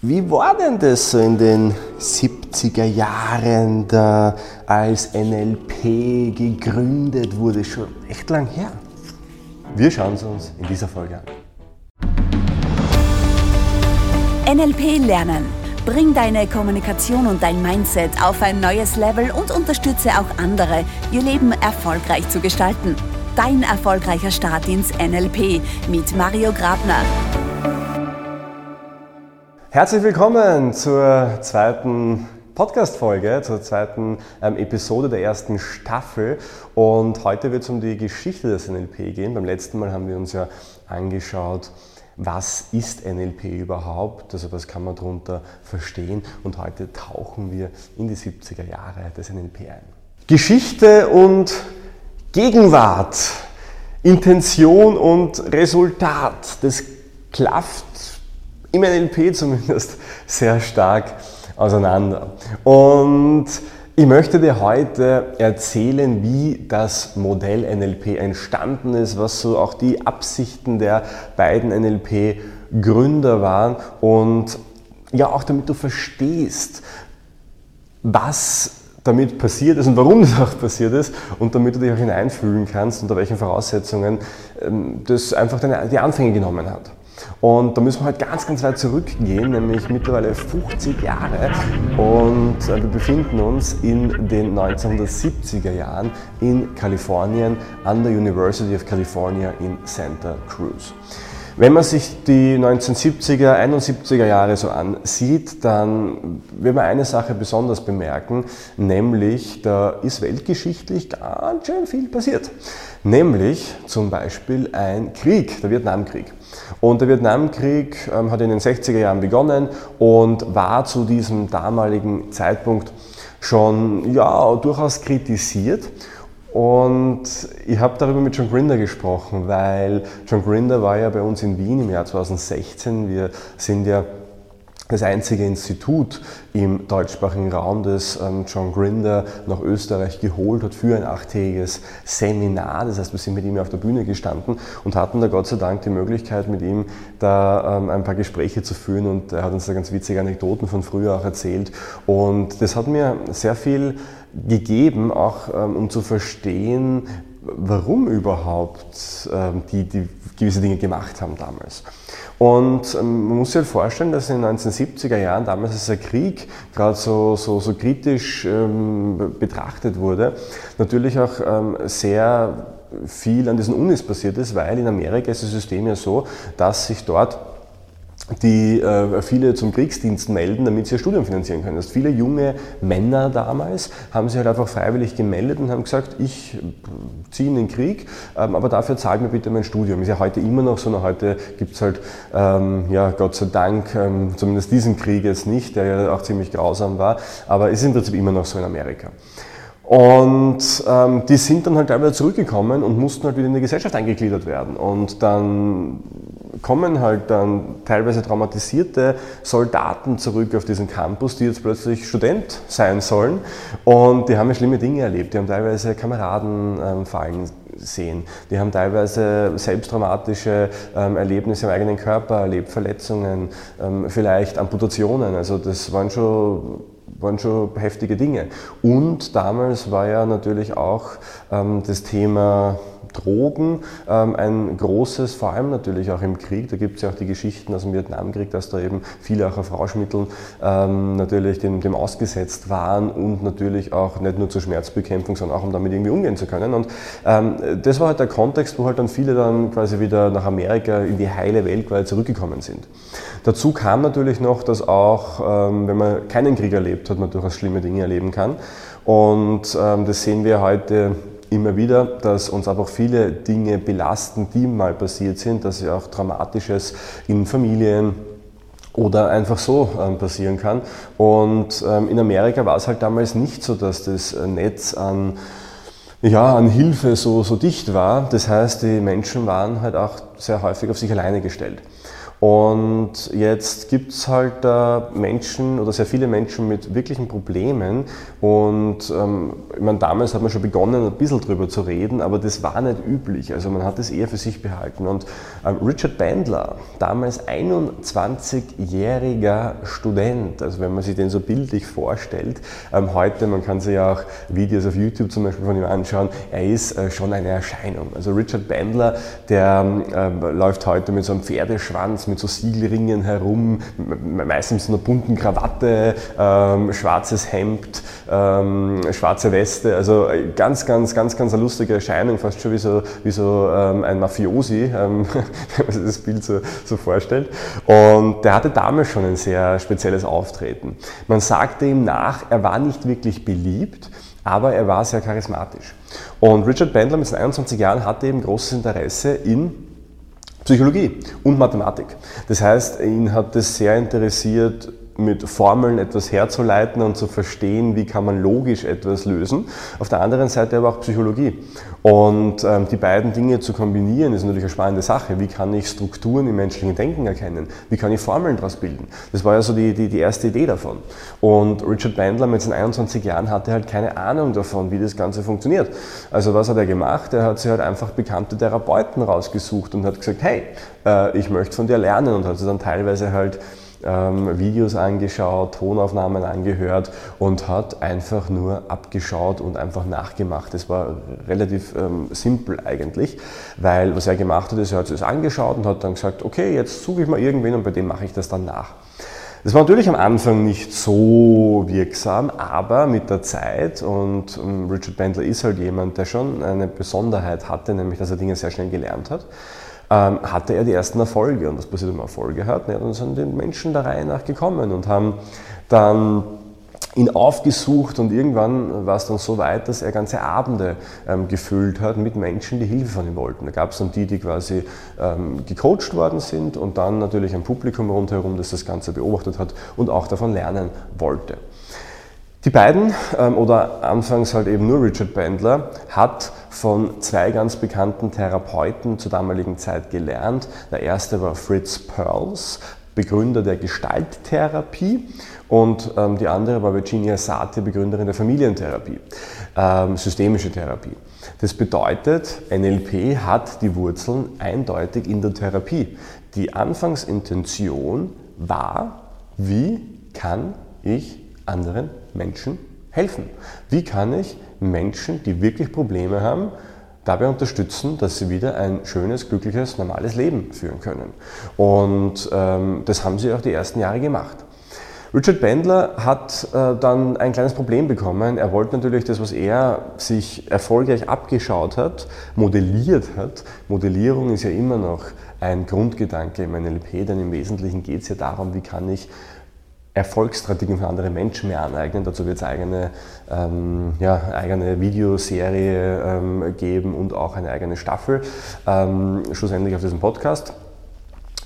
Wie war denn das so in den 70er Jahren, da als NLP gegründet wurde? Schon echt lang her. Wir schauen es uns in dieser Folge an. NLP lernen. Bring deine Kommunikation und dein Mindset auf ein neues Level und unterstütze auch andere, ihr Leben erfolgreich zu gestalten. Dein erfolgreicher Start ins NLP mit Mario Grabner. Herzlich willkommen zur zweiten Podcast-Folge, zur zweiten ähm, Episode der ersten Staffel. Und heute wird es um die Geschichte des NLP gehen. Beim letzten Mal haben wir uns ja angeschaut, was ist NLP überhaupt, also was kann man darunter verstehen. Und heute tauchen wir in die 70er Jahre des NLP ein. Geschichte und Gegenwart, Intention und Resultat, das klafft im NLP zumindest sehr stark auseinander. Und ich möchte dir heute erzählen, wie das Modell NLP entstanden ist, was so auch die Absichten der beiden NLP-Gründer waren und ja auch damit du verstehst, was damit passiert ist und warum das auch passiert ist und damit du dich auch hineinfühlen kannst, unter welchen Voraussetzungen ähm, das einfach die Anfänge genommen hat. Und da müssen wir halt ganz, ganz weit zurückgehen, nämlich mittlerweile 50 Jahre. Und äh, wir befinden uns in den 1970er Jahren in Kalifornien an der University of California in Santa Cruz. Wenn man sich die 1970er, 71er Jahre so ansieht, dann wird man eine Sache besonders bemerken, nämlich da ist weltgeschichtlich ganz schön viel passiert. Nämlich zum Beispiel ein Krieg, der Vietnamkrieg. Und der Vietnamkrieg ähm, hat in den 60er Jahren begonnen und war zu diesem damaligen Zeitpunkt schon ja, durchaus kritisiert. Und ich habe darüber mit John Grinder gesprochen, weil John Grinder war ja bei uns in Wien im Jahr 2016. Wir sind ja das einzige Institut im deutschsprachigen Raum, das ähm, John Grinder nach Österreich geholt hat für ein achttägiges Seminar. Das heißt, wir sind mit ihm auf der Bühne gestanden und hatten da Gott sei Dank die Möglichkeit, mit ihm da ähm, ein paar Gespräche zu führen und er hat uns da ganz witzige Anekdoten von früher auch erzählt. Und das hat mir sehr viel gegeben, auch ähm, um zu verstehen, warum überhaupt die, die gewisse Dinge gemacht haben damals. Und ähm, man muss sich halt vorstellen, dass in den 1970er Jahren, damals als der Krieg gerade so, so, so kritisch ähm, betrachtet wurde, natürlich auch ähm, sehr viel an diesen Unis passiert ist, weil in Amerika ist das System ja so, dass sich dort die äh, viele zum Kriegsdienst melden, damit sie ihr Studium finanzieren können. Das viele junge Männer damals haben sich halt einfach freiwillig gemeldet und haben gesagt, ich ziehe in den Krieg, ähm, aber dafür zahlt mir bitte mein Studium. Ist ja heute immer noch so, noch heute gibt es halt, ähm, ja Gott sei Dank, ähm, zumindest diesen Krieg jetzt nicht, der ja auch ziemlich grausam war, aber ist im Prinzip immer noch so in Amerika. Und ähm, die sind dann halt teilweise zurückgekommen und mussten halt wieder in die Gesellschaft eingegliedert werden. Und dann kommen halt dann teilweise traumatisierte Soldaten zurück auf diesen Campus, die jetzt plötzlich Student sein sollen. Und die haben ja schlimme Dinge erlebt. Die haben teilweise Kameraden ähm, fallen sehen. Die haben teilweise selbst traumatische ähm, Erlebnisse im eigenen Körper erlebt, Verletzungen, ähm, vielleicht Amputationen. Also das waren schon waren schon heftige Dinge. Und damals war ja natürlich auch ähm, das Thema Drogen ähm, ein großes, vor allem natürlich auch im Krieg. Da gibt es ja auch die Geschichten aus dem Vietnamkrieg, dass da eben viele auch auf Rauschmitteln ähm, natürlich dem, dem, ausgesetzt waren und natürlich auch nicht nur zur Schmerzbekämpfung, sondern auch um damit irgendwie umgehen zu können. Und ähm, das war halt der Kontext, wo halt dann viele dann quasi wieder nach Amerika in die heile Welt quasi zurückgekommen sind. Dazu kam natürlich noch, dass auch, ähm, wenn man keinen Krieg erlebt hat, man durchaus schlimme Dinge erleben kann. Und ähm, das sehen wir heute immer wieder, dass uns einfach viele Dinge belasten, die mal passiert sind, dass ja auch Dramatisches in Familien oder einfach so ähm, passieren kann. Und ähm, in Amerika war es halt damals nicht so, dass das Netz an ja, an Hilfe so, so dicht war. Das heißt, die Menschen waren halt auch sehr häufig auf sich alleine gestellt. Und jetzt gibt es halt äh, Menschen oder sehr viele Menschen mit wirklichen Problemen. Und ähm, ich meine, damals hat man schon begonnen, ein bisschen drüber zu reden, aber das war nicht üblich. Also man hat es eher für sich behalten. Und ähm, Richard Bandler, damals 21-jähriger Student, also wenn man sich den so bildlich vorstellt, ähm, heute, man kann sich ja auch Videos auf YouTube zum Beispiel von ihm anschauen, er ist äh, schon eine Erscheinung. Also Richard Bandler, der ähm, läuft heute mit so einem Pferdeschwanz mit so Siegelringen herum, meistens in einer bunten Krawatte, ähm, schwarzes Hemd, ähm, schwarze Weste. Also ganz, ganz, ganz, ganz eine lustige Erscheinung, fast schon wie so, wie so ähm, ein Mafiosi, ähm, wenn man sich das Bild so, so vorstellt. Und der hatte damals schon ein sehr spezielles Auftreten. Man sagte ihm nach, er war nicht wirklich beliebt, aber er war sehr charismatisch. Und Richard Bandler mit seinen 21 Jahren hatte eben großes Interesse in Psychologie und Mathematik. Das heißt, ihn hat es sehr interessiert, mit Formeln etwas herzuleiten und zu verstehen, wie kann man logisch etwas lösen. Auf der anderen Seite aber auch Psychologie. Und ähm, die beiden Dinge zu kombinieren, ist natürlich eine spannende Sache. Wie kann ich Strukturen im menschlichen Denken erkennen? Wie kann ich Formeln daraus bilden? Das war ja so die, die, die erste Idee davon. Und Richard Bandler mit seinen 21 Jahren hatte halt keine Ahnung davon, wie das Ganze funktioniert. Also was hat er gemacht? Er hat sich halt einfach bekannte Therapeuten rausgesucht und hat gesagt, hey, äh, ich möchte von dir lernen und hat sich dann teilweise halt ähm, Videos angeschaut, Tonaufnahmen angehört und hat einfach nur abgeschaut und einfach nachgemacht. Das war relativ ähm, simpel eigentlich, weil was er gemacht hat, ist, er hat es angeschaut und hat dann gesagt, okay, jetzt suche ich mal irgendwen und bei dem mache ich das dann nach. Das war natürlich am Anfang nicht so wirksam, aber mit der Zeit, und ähm, Richard Bandler ist halt jemand, der schon eine Besonderheit hatte, nämlich dass er Dinge sehr schnell gelernt hat, ähm, hatte er die ersten Erfolge. Und was passiert, wenn man Erfolge hat? Ja, dann sind die Menschen der Reihe nach gekommen und haben dann ihn aufgesucht und irgendwann war es dann so weit, dass er ganze Abende ähm, gefüllt hat mit Menschen, die Hilfe von ihm wollten. Da gab es dann die, die quasi ähm, gecoacht worden sind und dann natürlich ein Publikum rundherum, das das Ganze beobachtet hat und auch davon lernen wollte. Die beiden, ähm, oder anfangs halt eben nur Richard Bandler, hat von zwei ganz bekannten Therapeuten zur damaligen Zeit gelernt. Der erste war Fritz Perls, Begründer der Gestalttherapie und ähm, die andere war Virginia Satir, Begründerin der Familientherapie, ähm, systemische Therapie. Das bedeutet, NLP hat die Wurzeln eindeutig in der Therapie. Die Anfangsintention war, wie kann ich anderen Menschen helfen? Wie kann ich Menschen, die wirklich Probleme haben, dabei unterstützen, dass sie wieder ein schönes, glückliches, normales Leben führen können? Und ähm, das haben sie auch die ersten Jahre gemacht. Richard Bandler hat äh, dann ein kleines Problem bekommen. Er wollte natürlich das, was er sich erfolgreich abgeschaut hat, modelliert hat. Modellierung ist ja immer noch ein Grundgedanke im NLP, denn im Wesentlichen geht es ja darum, wie kann ich Erfolgsstrategien von anderen Menschen mehr aneignen. Dazu wird es eigene, ähm, ja, eigene Videoserie ähm, geben und auch eine eigene Staffel, ähm, schlussendlich auf diesem Podcast.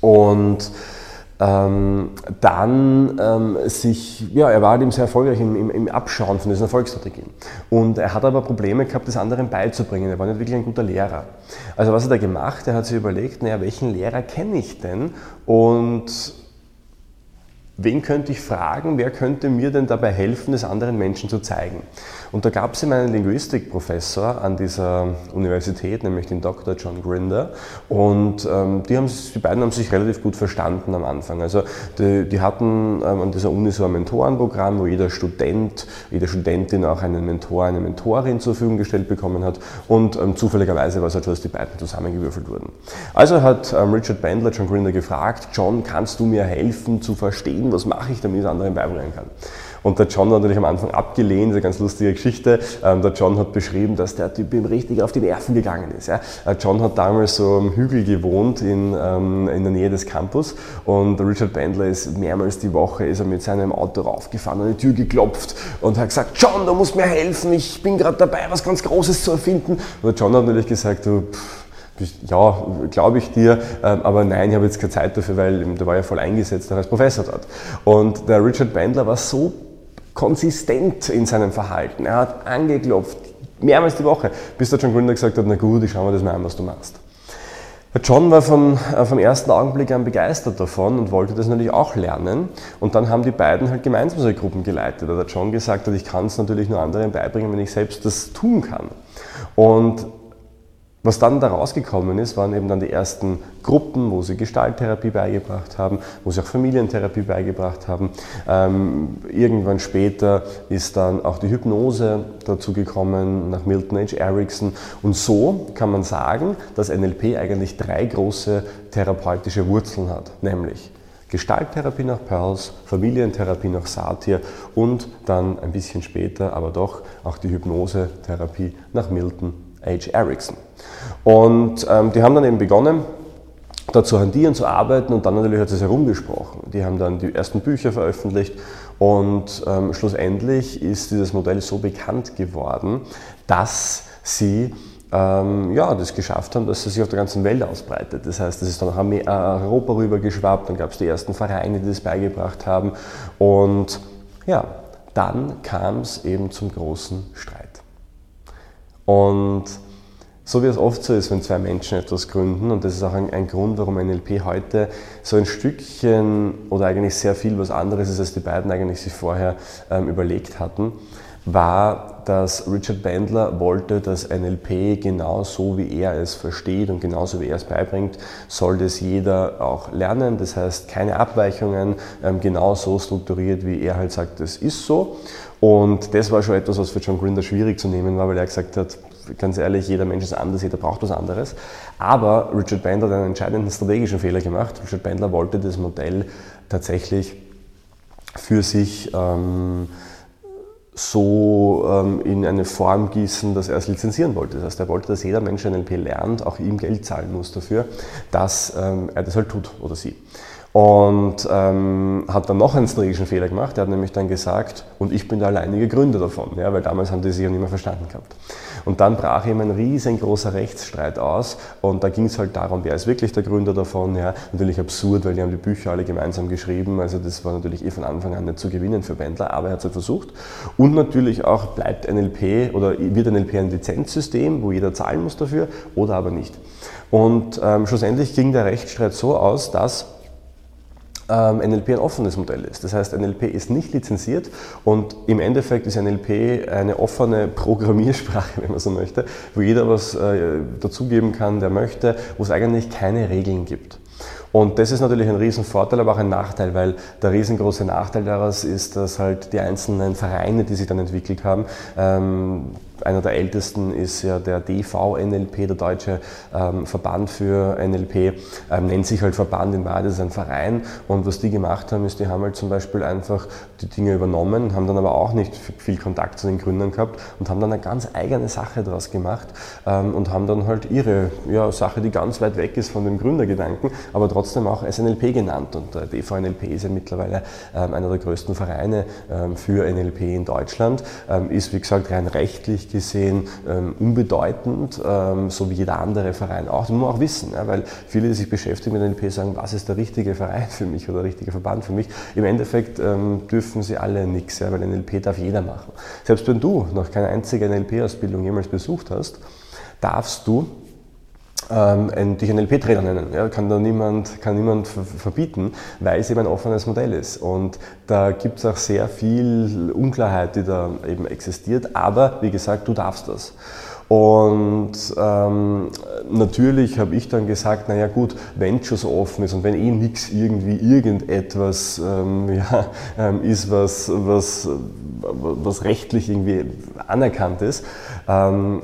Und ähm, dann ähm, sich, ja, er war halt eben sehr erfolgreich im, im, im, Abschauen von diesen Erfolgsstrategien. Und er hat aber Probleme gehabt, das anderen beizubringen. Er war nicht wirklich ein guter Lehrer. Also was hat er gemacht? Er hat sich überlegt, naja, welchen Lehrer kenne ich denn? Und wen könnte ich fragen, wer könnte mir denn dabei helfen, es anderen Menschen zu zeigen? Und da gab es eben einen Linguistikprofessor an dieser Universität, nämlich den Dr. John Grinder. Und ähm, die, haben, die beiden haben sich relativ gut verstanden am Anfang. Also die, die hatten ähm, an dieser Uni so ein Mentorenprogramm, wo jeder Student, jede Studentin auch einen Mentor, eine Mentorin zur Verfügung gestellt bekommen hat. Und ähm, zufälligerweise war es halt so, dass die beiden zusammengewürfelt wurden. Also hat ähm, Richard Bandler John Grinder gefragt, John, kannst du mir helfen zu verstehen, was mache ich, damit ich es anderen beibringen kann? Und der John hat natürlich am Anfang abgelehnt, eine ganz lustige Geschichte. Ähm, der John hat beschrieben, dass der Typ ihm richtig auf die Nerven gegangen ist. Äh, John hat damals so am Hügel gewohnt in, ähm, in der Nähe des Campus und Richard Bandler ist mehrmals die Woche ist er mit seinem Auto raufgefahren, an die Tür geklopft und hat gesagt, John, du musst mir helfen, ich bin gerade dabei, was ganz Großes zu erfinden. Und der John hat natürlich gesagt, du, pff, ja, glaube ich dir, ähm, aber nein, ich habe jetzt keine Zeit dafür, weil der war ja voll eingesetzt als Professor dort. Und der Richard Bandler war so konsistent in seinem Verhalten. Er hat angeklopft, mehrmals die Woche, bis der John Gründer gesagt hat, na gut, ich schaue mir das mal an, was du machst. John war von, äh, vom ersten Augenblick an begeistert davon und wollte das natürlich auch lernen. Und dann haben die beiden halt gemeinsam solche Gruppen geleitet. Da hat John gesagt hat, ich kann es natürlich nur anderen beibringen, wenn ich selbst das tun kann. Und was dann da rausgekommen ist, waren eben dann die ersten Gruppen, wo sie Gestalttherapie beigebracht haben, wo sie auch Familientherapie beigebracht haben. Ähm, irgendwann später ist dann auch die Hypnose dazu gekommen, nach Milton H. Erickson. Und so kann man sagen, dass NLP eigentlich drei große therapeutische Wurzeln hat, nämlich Gestalttherapie nach Pearls, Familientherapie nach Satir und dann ein bisschen später, aber doch auch die Hypnosetherapie nach Milton H. Erickson. Und ähm, die haben dann eben begonnen, da zu handieren, zu arbeiten und dann natürlich hat es herumgesprochen. Die haben dann die ersten Bücher veröffentlicht und ähm, schlussendlich ist dieses Modell so bekannt geworden, dass sie ähm, ja, das geschafft haben, dass es sich auf der ganzen Welt ausbreitet. Das heißt, es ist dann nach äh, Europa rüber geschwappt, dann gab es die ersten Vereine, die das beigebracht haben und ja, dann kam es eben zum großen Streit. Und so wie es oft so ist, wenn zwei Menschen etwas gründen, und das ist auch ein, ein, Grund, warum NLP heute so ein Stückchen oder eigentlich sehr viel was anderes ist, als die beiden eigentlich sich vorher ähm, überlegt hatten, war, dass Richard Bandler wollte, dass NLP genauso wie er es versteht und genauso wie er es beibringt, soll das jeder auch lernen. Das heißt, keine Abweichungen, ähm, genauso strukturiert, wie er halt sagt, das ist so. Und das war schon etwas, was für John Grinder schwierig zu nehmen war, weil er gesagt hat, ganz ehrlich, jeder Mensch ist anders, jeder braucht was anderes. Aber Richard Bandler hat einen entscheidenden strategischen Fehler gemacht. Richard Bandler wollte das Modell tatsächlich für sich ähm, so ähm, in eine Form gießen, dass er es lizenzieren wollte. Das heißt, er wollte, dass jeder Mensch NLP lernt, auch ihm Geld zahlen muss dafür, dass ähm, er das halt tut oder sie. Und ähm, hat dann noch einen strategischen Fehler gemacht. Er hat nämlich dann gesagt, und ich bin der alleinige Gründer davon, ja, weil damals haben die sich ja nicht mehr verstanden gehabt. Und dann brach eben ein riesengroßer Rechtsstreit aus und da ging es halt darum, wer ist wirklich der Gründer davon. Ja, natürlich absurd, weil die haben die Bücher alle gemeinsam geschrieben, also das war natürlich eh von Anfang an nicht zu gewinnen für Bendler, aber er hat es halt versucht. Und natürlich auch bleibt NLP oder wird NLP ein Lizenzsystem, wo jeder zahlen muss dafür oder aber nicht. Und ähm, schlussendlich ging der Rechtsstreit so aus, dass NLP ein offenes Modell ist. Das heißt, NLP ist nicht lizenziert und im Endeffekt ist NLP eine offene Programmiersprache, wenn man so möchte, wo jeder was äh, dazugeben kann, der möchte, wo es eigentlich keine Regeln gibt. Und das ist natürlich ein Riesenvorteil, aber auch ein Nachteil, weil der riesengroße Nachteil daraus ist, dass halt die einzelnen Vereine, die sich dann entwickelt haben, ähm, einer der ältesten ist ja der DV-NLP, der Deutsche ähm, Verband für NLP, ähm, nennt sich halt Verband, in Wahrheit ist ein Verein. Und was die gemacht haben, ist, die haben halt zum Beispiel einfach die Dinge übernommen, haben dann aber auch nicht viel Kontakt zu den Gründern gehabt und haben dann eine ganz eigene Sache daraus gemacht ähm, und haben dann halt ihre ja, Sache, die ganz weit weg ist von dem Gründergedanken, aber trotzdem auch SNLP genannt. Und der DV-NLP ist ja mittlerweile ähm, einer der größten Vereine ähm, für NLP in Deutschland, ähm, ist wie gesagt rein rechtlich gesehen ähm, unbedeutend, ähm, so wie jeder andere Verein auch. Das muss man auch wissen, weil viele, die sich beschäftigen mit NLP, sagen, was ist der richtige Verein für mich oder der richtige Verband für mich. Im Endeffekt ähm, dürfen sie alle nichts, weil NLP darf jeder machen. Selbst wenn du noch keine einzige NLP-Ausbildung jemals besucht hast, darfst du ähm, dich einen LP-Trainer nennen. Ja, kann da niemand, kann niemand verbieten, weil es eben ein offenes Modell ist. Und da gibt es auch sehr viel Unklarheit, die da eben existiert. Aber wie gesagt, du darfst das. Und ähm, natürlich habe ich dann gesagt, naja gut, wenn schon so offen ist und wenn eh nichts irgendwie irgendetwas ähm, ja, ähm, ist, was, was, was rechtlich irgendwie anerkannt ist, ähm,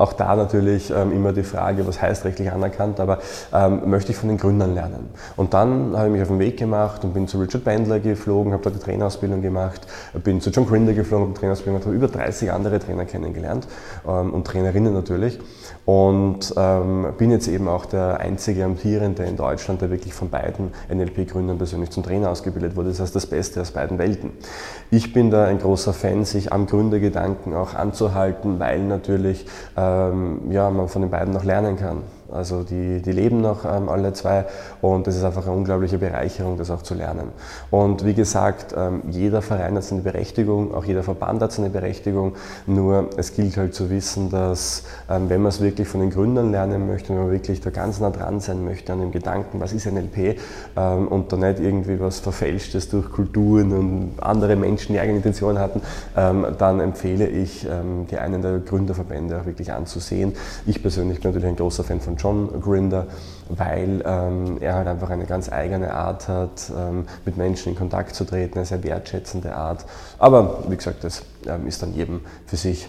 auch da natürlich ähm, immer die Frage, was heißt rechtlich anerkannt, aber ähm, möchte ich von den Gründern lernen. Und dann habe ich mich auf den Weg gemacht und bin zu Richard Bandler geflogen, habe da die Trainerausbildung gemacht, bin zu John Grinder geflogen, habe die Trainerausbildung gemacht, habe über 30 andere Trainer kennengelernt ähm, und Trainerinnen natürlich und ähm, bin jetzt eben auch der einzige Amtierende in Deutschland, der wirklich von beiden NLP-Gründern persönlich zum Trainer ausgebildet wurde. Das heißt, das Beste aus beiden Welten. Ich bin da ein großer Fan, sich am Gründergedanken auch anzuhalten, weil natürlich ähm, ja, man von den beiden noch lernen kann. Also die, die leben noch ähm, alle zwei und es ist einfach eine unglaubliche Bereicherung, das auch zu lernen. Und wie gesagt, ähm, jeder Verein hat seine Berechtigung, auch jeder Verband hat seine Berechtigung, nur es gilt halt zu wissen, dass ähm, wenn man es wirklich von den Gründern lernen möchte, wenn man wirklich da ganz nah dran sein möchte an dem Gedanken, was ist NLP ähm, und da nicht irgendwie was Verfälschtes durch Kulturen und andere Menschen, die eigene Intentionen hatten, ähm, dann empfehle ich, ähm, die einen der Gründerverbände auch wirklich anzusehen. Ich persönlich bin natürlich ein großer Fan von John Grinder, weil ähm, er halt einfach eine ganz eigene Art hat, ähm, mit Menschen in Kontakt zu treten, eine sehr wertschätzende Art. Aber wie gesagt, das ähm, ist dann jedem für sich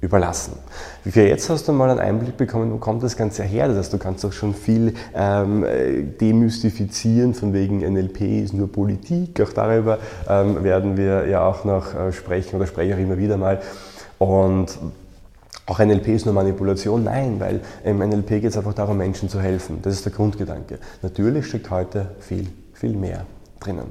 überlassen. Für jetzt hast du mal einen Einblick bekommen, wo kommt das Ganze her? Das heißt, du kannst auch schon viel ähm, demystifizieren, von wegen NLP ist nur Politik. Auch darüber ähm, werden wir ja auch noch äh, sprechen oder spreche auch immer wieder mal. Und auch NLP ist nur Manipulation? Nein, weil im NLP geht es einfach darum, Menschen zu helfen. Das ist der Grundgedanke. Natürlich steckt heute viel, viel mehr drinnen.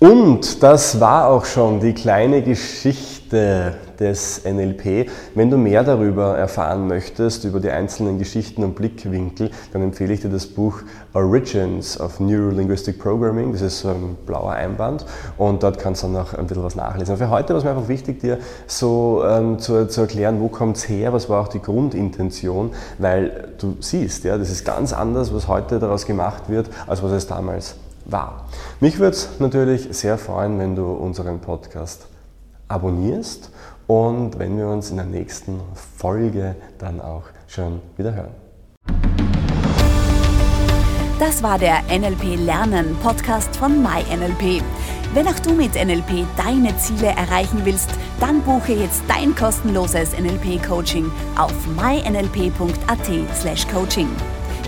Und das war auch schon die kleine Geschichte des NLP. Wenn du mehr darüber erfahren möchtest, über die einzelnen Geschichten und Blickwinkel, dann empfehle ich dir das Buch Origins of Neurolinguistic Programming. Das ist so ein blauer Einband und dort kannst du dann noch ein bisschen was nachlesen. Für heute war es mir einfach wichtig, dir so ähm, zu, zu, erklären, wo kommt es her, was war auch die Grundintention, weil du siehst, ja, das ist ganz anders, was heute daraus gemacht wird, als was es damals war. Mich würde es natürlich sehr freuen, wenn du unseren Podcast abonnierst und wenn wir uns in der nächsten Folge dann auch schon wieder hören. Das war der NLP Lernen Podcast von MyNLP. Wenn auch du mit NLP deine Ziele erreichen willst, dann buche jetzt dein kostenloses NLP Coaching auf mynlp.at/coaching.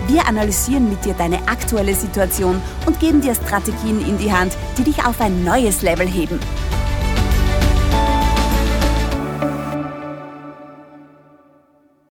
Wir analysieren mit dir deine aktuelle Situation und geben dir Strategien in die Hand, die dich auf ein neues Level heben.